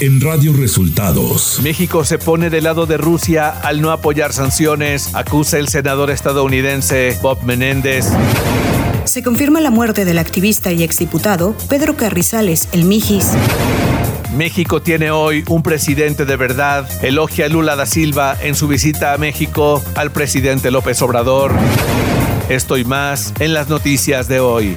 en Radio Resultados. México se pone del lado de Rusia al no apoyar sanciones, acusa el senador estadounidense Bob Menéndez. Se confirma la muerte del activista y exdiputado Pedro Carrizales, el Mijis. México tiene hoy un presidente de verdad, elogia Lula da Silva en su visita a México al presidente López Obrador. Esto y más en las noticias de hoy.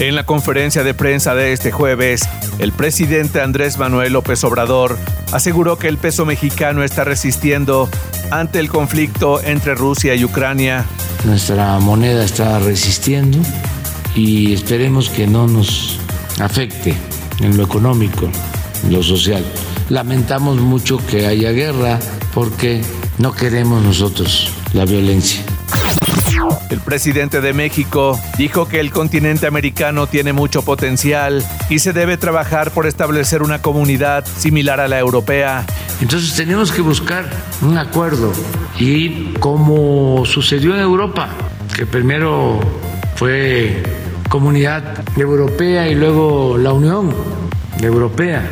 En la conferencia de prensa de este jueves, el presidente Andrés Manuel López Obrador aseguró que el peso mexicano está resistiendo ante el conflicto entre Rusia y Ucrania. Nuestra moneda está resistiendo y esperemos que no nos afecte en lo económico, en lo social. Lamentamos mucho que haya guerra porque no queremos nosotros la violencia. El presidente de México dijo que el continente americano tiene mucho potencial y se debe trabajar por establecer una comunidad similar a la europea. Entonces tenemos que buscar un acuerdo y como sucedió en Europa, que primero fue comunidad europea y luego la Unión Europea,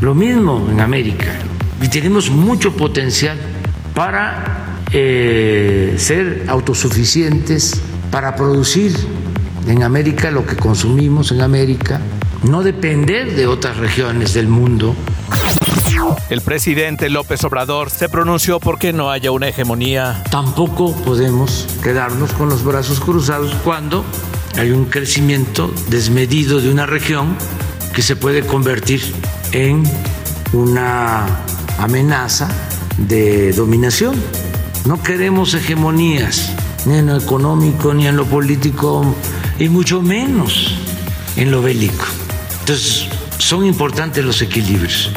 lo mismo en América. Y tenemos mucho potencial para eh, ser autosuficientes para producir en América lo que consumimos en América, no depender de otras regiones del mundo. El presidente López Obrador se pronunció porque no haya una hegemonía. Tampoco podemos quedarnos con los brazos cruzados cuando hay un crecimiento desmedido de una región que se puede convertir en una amenaza de dominación. No queremos hegemonías, ni en lo económico, ni en lo político, y mucho menos en lo bélico. Entonces, son importantes los equilibrios.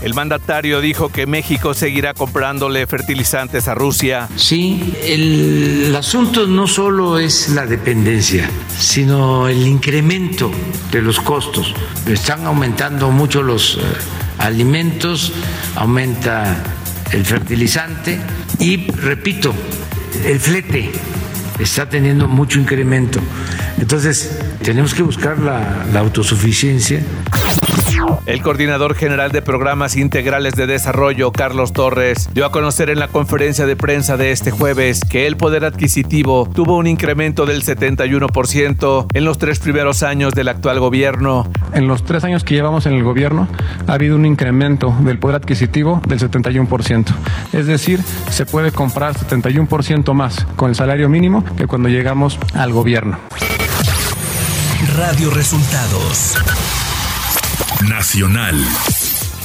El mandatario dijo que México seguirá comprándole fertilizantes a Rusia. Sí, el, asunto no solo es la dependencia, sino el incremento de los costos. Están aumentando mucho los eh, alimentos, aumenta el fertilizante y, repito, el flete está teniendo mucho incremento. Entonces, tenemos que buscar la, autosuficiencia. El coordinador general de programas integrales de desarrollo, Carlos Torres, dio a conocer en la conferencia de prensa de este jueves que el poder adquisitivo tuvo un incremento del 71% en los tres primeros años del actual gobierno. En los tres años que llevamos en el gobierno ha habido un incremento del poder adquisitivo del 71%. Es decir, se puede comprar 71% más con el salario mínimo que cuando llegamos al gobierno. Radio Resultados Nacional.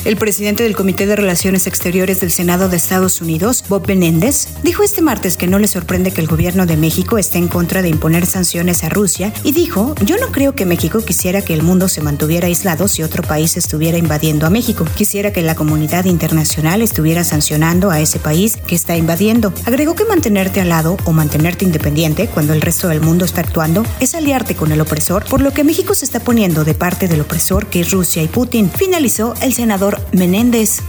El presidente del Comité de Relaciones Exteriores del Senado de Estados Unidos, Bob Menéndez, dijo este martes que no le sorprende que el gobierno de México esté en contra de imponer sanciones a Rusia y dijo, yo no creo que México quisiera que el mundo se mantuviera aislado si otro país estuviera invadiendo a México. Quisiera que la comunidad internacional estuviera sancionando a ese país que está invadiendo. Agregó que mantenerte al lado o mantenerte independiente cuando el resto del mundo está actuando es aliarte con el opresor, por lo que México se está poniendo de parte del opresor que es Rusia y Putin. Finalizó el senador Menéndez.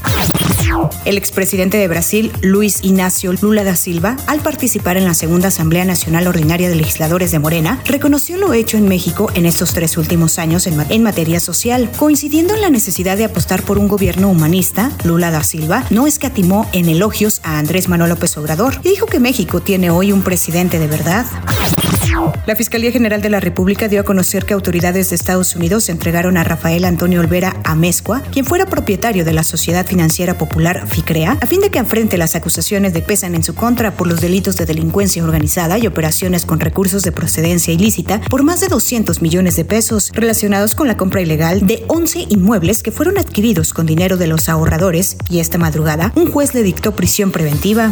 El expresidente de Brasil, Luis Ignacio Lula da Silva, al participar en la segunda Asamblea Nacional Ordinaria de Legisladores de Morena, reconoció lo hecho en México en estos tres últimos años en, en materia social. Coincidiendo en la necesidad de apostar por un gobierno humanista, Lula da Silva no escatimó en elogios a Andrés Manuel López Obrador y dijo que México tiene hoy un presidente de verdad. La Fiscalía General de la República dio a conocer que autoridades de Estados Unidos entregaron a Rafael Antonio Olvera Amezcua, quien fuera propietario de la Sociedad Financiera Popular FICREA, a fin de que enfrente las acusaciones de pesan en su contra por los delitos de delincuencia organizada y operaciones con recursos de procedencia ilícita por más de 200 millones de pesos relacionados con la compra ilegal de 11 inmuebles que fueron adquiridos con dinero de los ahorradores y esta madrugada un juez le dictó prisión preventiva.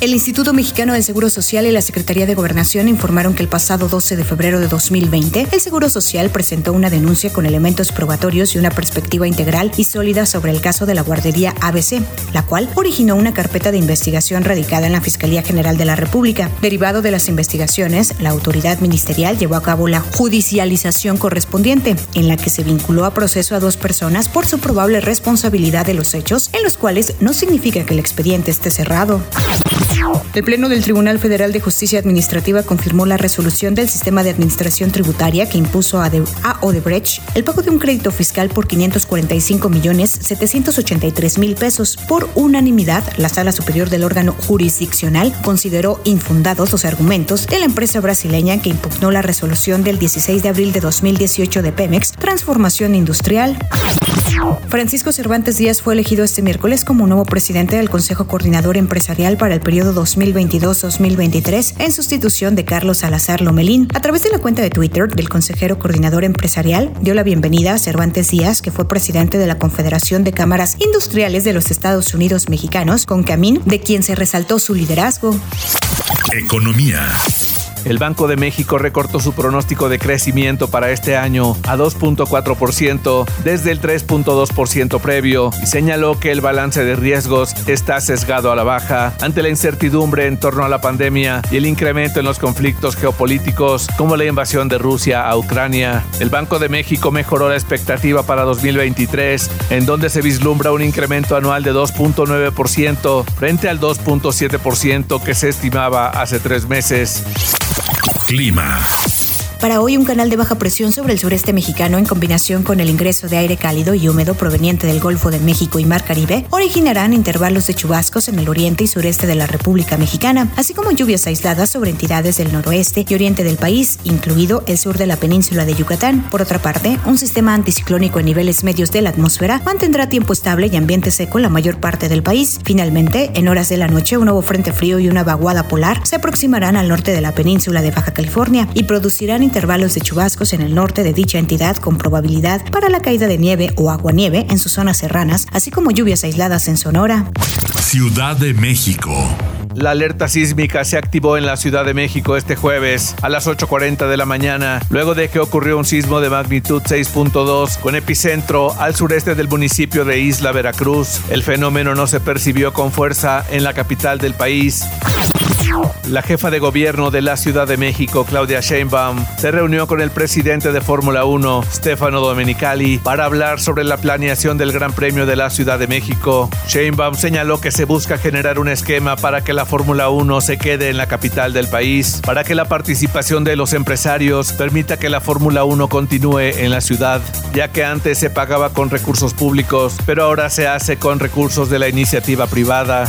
El Instituto Mexicano del Seguro Social y la Secretaría de Gobernación informaron que el pasado 12 de febrero de 2020, el Seguro Social presentó una denuncia con elementos probatorios y una perspectiva integral y sólida sobre el caso de la guardería ABC, la cual originó una carpeta de investigación radicada en la Fiscalía General de la República. Derivado de las investigaciones, la autoridad ministerial llevó a cabo la judicialización correspondiente, en la que se vinculó a proceso a dos personas por su probable responsabilidad de los hechos, en los cuales no significa que el expediente esté cerrado. El Pleno del Tribunal Federal de Justicia Administrativa confirmó la resolución del sistema de administración tributaria que impuso a, Odebrecht el pago de un crédito fiscal por 545 millones 783 mil pesos. Por unanimidad, la Sala Superior del órgano jurisdiccional consideró infundados los argumentos de la empresa brasileña que impugnó la resolución del 16 de abril de 2018 de Pemex, Transformación Industrial. Francisco Cervantes Díaz fue elegido este miércoles como nuevo presidente del Consejo Coordinador Empresarial para el periodo 2022-2023 en sustitución de Carlos Salazar Lomelín. A través de la cuenta de Twitter del consejero coordinador empresarial, dio la bienvenida a Cervantes Díaz, que fue presidente de la Confederación de Cámaras Industriales de los Estados Unidos Mexicanos, con Camín, de quien se resaltó su liderazgo. Economía. El Banco de México recortó su pronóstico de crecimiento para este año a 2.4% desde el 3.2% previo y señaló que el balance de riesgos está sesgado a la baja ante la incertidumbre en torno a la pandemia y el incremento en los conflictos geopolíticos como la invasión de Rusia a Ucrania. El Banco de México mejoró la expectativa para 2023 en donde se vislumbra un incremento anual de 2.9% frente al 2.7% que se estimaba hace tres meses. Clima. Para hoy un canal de baja presión sobre el sureste mexicano en combinación con el ingreso de aire cálido y húmedo proveniente del Golfo de México y Mar Caribe originarán intervalos de chubascos en el oriente y sureste de la República Mexicana, así como lluvias aisladas sobre entidades del noroeste y oriente del país, incluido el sur de la península de Yucatán. Por otra parte, un sistema anticiclónico en niveles medios de la atmósfera mantendrá tiempo estable y ambiente seco en la mayor parte del país. Finalmente, en horas de la noche, un nuevo frente frío y una vaguada polar se aproximarán al norte de la península de Baja California y producirán intervalos de chubascos en el norte de dicha entidad con probabilidad para la caída de nieve o aguanieve en sus zonas serranas, así como lluvias aisladas en Sonora. Ciudad de México. La alerta sísmica se activó en la Ciudad de México este jueves a las 8.40 de la mañana, luego de que ocurrió un sismo de magnitud 6.2 con epicentro al sureste del municipio de Isla Veracruz. El fenómeno no se percibió con fuerza en la capital del país. La jefa de gobierno de la Ciudad de México, Claudia Sheinbaum, se reunió con el presidente de Fórmula 1, Stefano Domenicali, para hablar sobre la planeación del Gran Premio de la Ciudad de México. Sheinbaum señaló que se busca generar un esquema para que la Fórmula 1 se quede en la capital del país, para que la participación de los empresarios permita que la Fórmula 1 continúe en la ciudad, ya que antes se pagaba con recursos públicos, pero ahora se hace con recursos de la iniciativa privada.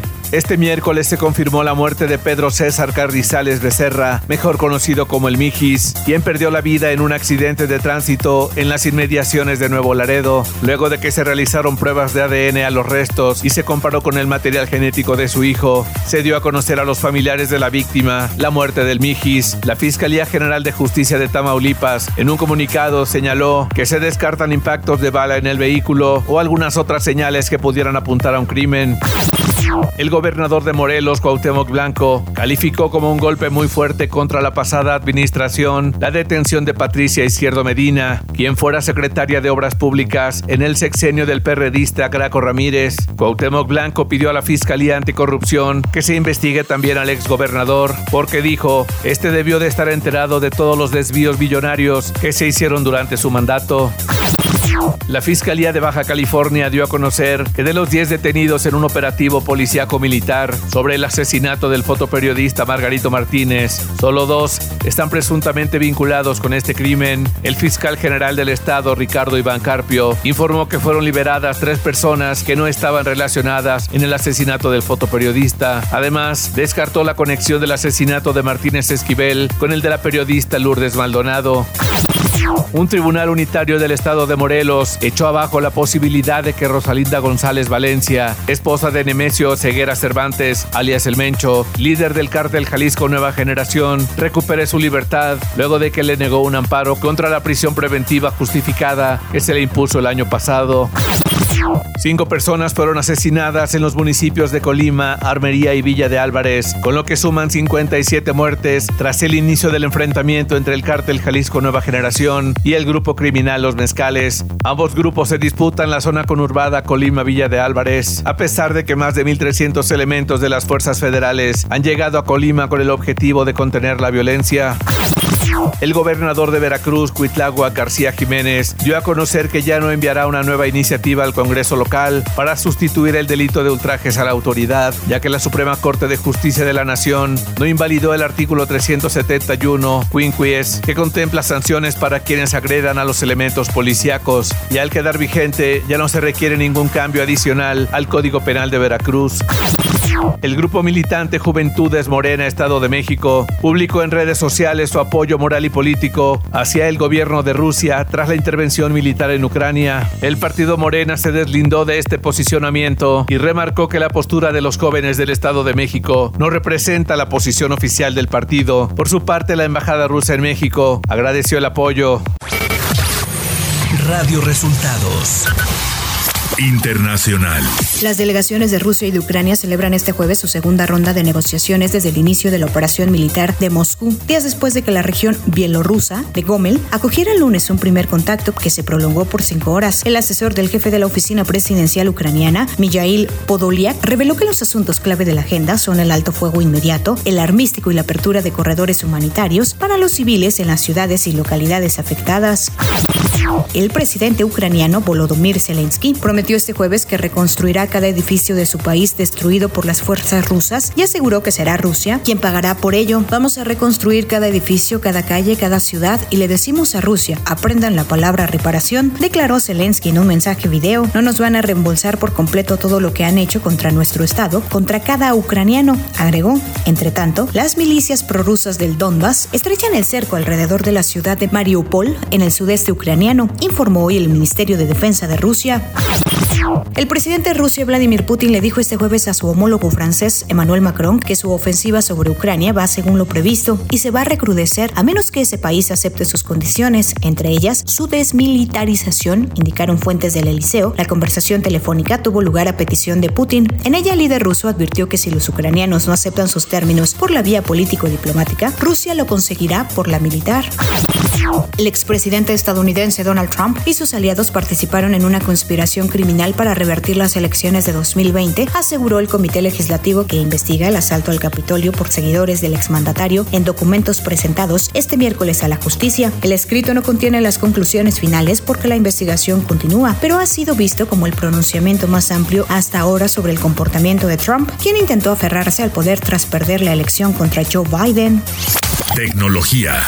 Este miércoles se confirmó la muerte de Pedro César Carrizales Becerra, mejor conocido como el Mijis, quien perdió la vida en un accidente de tránsito en las inmediaciones de Nuevo Laredo, luego de que se realizaron pruebas de ADN a los restos y se comparó con el material genético de su hijo. Se dio a conocer a los familiares de la víctima la muerte del Mijis. La Fiscalía General de Justicia de Tamaulipas, en un comunicado, señaló que se descartan impactos de bala en el vehículo o algunas otras señales que pudieran apuntar a un crimen. El gobernador de Morelos, Cuauhtémoc Blanco, calificó como un golpe muy fuerte contra la pasada administración la detención de Patricia Izquierdo Medina, quien fuera secretaria de Obras Públicas en el sexenio del perredista Graco Ramírez. Cuauhtémoc Blanco pidió a la Fiscalía Anticorrupción que se investigue también al exgobernador, porque dijo, este debió de estar enterado de todos los desvíos billonarios que se hicieron durante su mandato. La Fiscalía de Baja California dio a conocer que de los 10 detenidos en un operativo policíaco militar sobre el asesinato del fotoperiodista Margarito Martínez, solo dos están presuntamente vinculados con este crimen. El fiscal general del estado, Ricardo Iván Carpio, informó que fueron liberadas tres personas que no estaban relacionadas en el asesinato del fotoperiodista. Además, descartó la conexión del asesinato de Martínez Esquivel con el de la periodista Lourdes Maldonado. Un tribunal unitario del estado de Morelos echó abajo la posibilidad de que Rosalinda González Valencia, esposa de Nemesio Ceguera Cervantes, alias El Mencho, líder del cártel Jalisco Nueva Generación, recupere su libertad luego de que le negó un amparo contra la prisión preventiva justificada que se le impuso el año pasado. Cinco personas fueron asesinadas en los municipios de Colima, Armería y Villa de Álvarez, con lo que suman 57 muertes tras el inicio del enfrentamiento entre el cártel Jalisco Nueva Generación y el grupo criminal Los Mezcales. Ambos grupos se disputan la zona conurbada Colima-Villa de Álvarez, a pesar de que más de 1.300 elementos de las fuerzas federales han llegado a Colima con el objetivo de contener la violencia. El gobernador de Veracruz, Cuitlagua García Jiménez, dio a conocer que ya no enviará una nueva iniciativa al Congreso local para sustituir el delito de ultrajes a la autoridad, ya que la Suprema Corte de Justicia de la Nación no invalidó el artículo 371 quinquies que contempla sanciones para quienes agredan a los elementos policíacos y al quedar vigente ya no se requiere ningún cambio adicional al Código Penal de Veracruz. El grupo militante Juventudes Morena Estado de México publicó en redes sociales su apoyo moral y político hacia el gobierno de Rusia tras la intervención militar en Ucrania. El partido Morena se deslindó de este posicionamiento y remarcó que la postura de los jóvenes del Estado de México no representa la posición oficial del partido. Por su parte, la embajada rusa en México agradeció el apoyo. Radio Resultados. Internacional. Las delegaciones de Rusia y de Ucrania celebran este jueves su segunda ronda de negociaciones desde el inicio de la operación militar de Moscú, días después de que la región bielorrusa de Gomel acogiera el lunes un primer contacto que se prolongó por cinco horas. El asesor del jefe de la oficina presidencial ucraniana, Mijail Podolyak, reveló que los asuntos clave de la agenda son el alto fuego inmediato, el armístico y la apertura de corredores humanitarios para los civiles en las ciudades y localidades afectadas. El presidente ucraniano Volodymyr Zelensky prometió este jueves que reconstruirá cada edificio de su país destruido por las fuerzas rusas y aseguró que será Rusia quien pagará por ello. Vamos a reconstruir cada edificio, cada calle, cada ciudad y le decimos a Rusia, aprendan la palabra reparación, declaró Zelensky en un mensaje video. No nos van a reembolsar por completo todo lo que han hecho contra nuestro Estado, contra cada ucraniano, agregó. Entre tanto, las milicias prorrusas del Donbass estrechan el cerco alrededor de la ciudad de Mariupol, en el sudeste ucraniano, informó hoy el Ministerio de Defensa de Rusia. El presidente de Rusia, Vladimir Putin, le dijo este jueves a su homólogo francés, Emmanuel Macron, que su ofensiva sobre Ucrania va según lo previsto y se va a recrudecer a menos que ese país acepte sus condiciones, entre ellas su desmilitarización, indicaron fuentes del Eliseo. La conversación telefónica tuvo lugar a petición de Putin. En ella, el líder ruso advirtió que si los ucranianos no aceptan sus términos por la vía político-diplomática, Rusia lo conseguirá por la militar. El expresidente estadounidense Donald Trump y sus aliados participaron en una conspiración criminal para revertir las elecciones de 2020, aseguró el Comité Legislativo que investiga el asalto al Capitolio por seguidores del exmandatario en documentos presentados este miércoles a la justicia. El escrito no contiene las conclusiones finales porque la investigación continúa, pero ha sido visto como el pronunciamiento más amplio hasta ahora sobre el comportamiento de Trump, quien intentó aferrarse al poder tras perder la elección contra Joe Biden. Tecnología.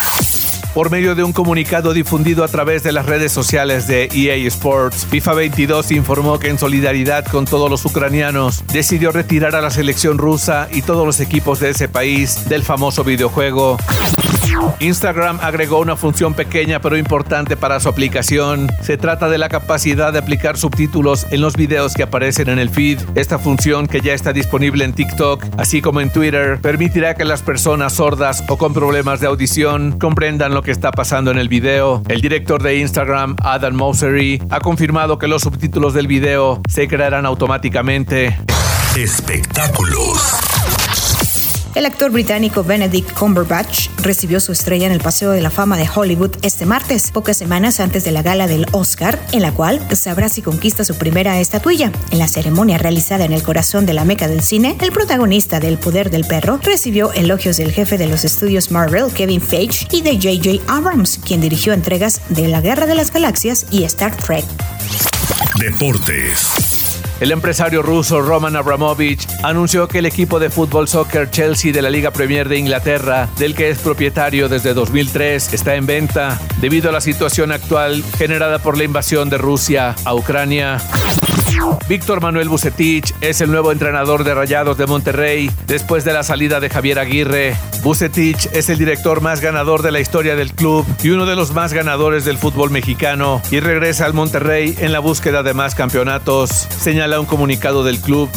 Por medio de un comunicado difundido a través de las redes sociales de EA Sports, FIFA 22 informó que en solidaridad con todos los ucranianos decidió retirar a la selección rusa y todos los equipos de ese país del famoso videojuego. Instagram agregó una función pequeña pero importante para su aplicación. Se trata de la capacidad de aplicar subtítulos en los videos que aparecen en el feed. Esta función, que ya está disponible en TikTok, así como en Twitter, permitirá que las personas sordas o con problemas de audición comprendan lo que está pasando en el video. El director de Instagram, Adam Mosery, ha confirmado que los subtítulos del video se crearán automáticamente. Espectáculos. El actor británico Benedict Cumberbatch recibió su estrella en el Paseo de la Fama de Hollywood este martes, pocas semanas antes de la gala del Oscar, en la cual sabrá si conquista su primera estatuilla. En la ceremonia realizada en el corazón de la meca del cine, el protagonista del Poder del Perro recibió elogios del jefe de los estudios Marvel, Kevin Feige, y de J.J. Abrams, quien dirigió entregas de La Guerra de las Galaxias y Star Trek. Deportes. El empresario ruso Roman Abramovich anunció que el equipo de fútbol soccer Chelsea de la Liga Premier de Inglaterra, del que es propietario desde 2003, está en venta debido a la situación actual generada por la invasión de Rusia a Ucrania. Víctor Manuel Bucetich es el nuevo entrenador de Rayados de Monterrey después de la salida de Javier Aguirre. Bucetich es el director más ganador de la historia del club y uno de los más ganadores del fútbol mexicano y regresa al Monterrey en la búsqueda de más campeonatos, señala un comunicado del club.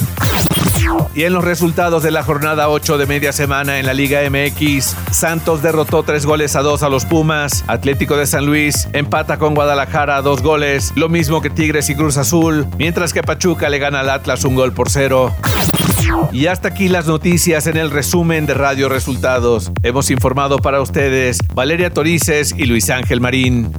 Y en los resultados de la jornada 8 de media semana en la Liga MX, Santos derrotó 3 goles a 2 a los Pumas, Atlético de San Luis empata con Guadalajara a 2 goles, lo mismo que Tigres y Cruz Azul, mientras que Pachuca le gana al Atlas un gol por cero. Y hasta aquí las noticias en el resumen de Radio Resultados. Hemos informado para ustedes Valeria Torices y Luis Ángel Marín.